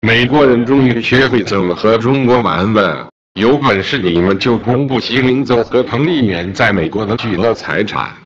美国人终于学会怎么和中国玩了。有本事你们就公布席琳泽和彭丽媛在美国的巨额财产。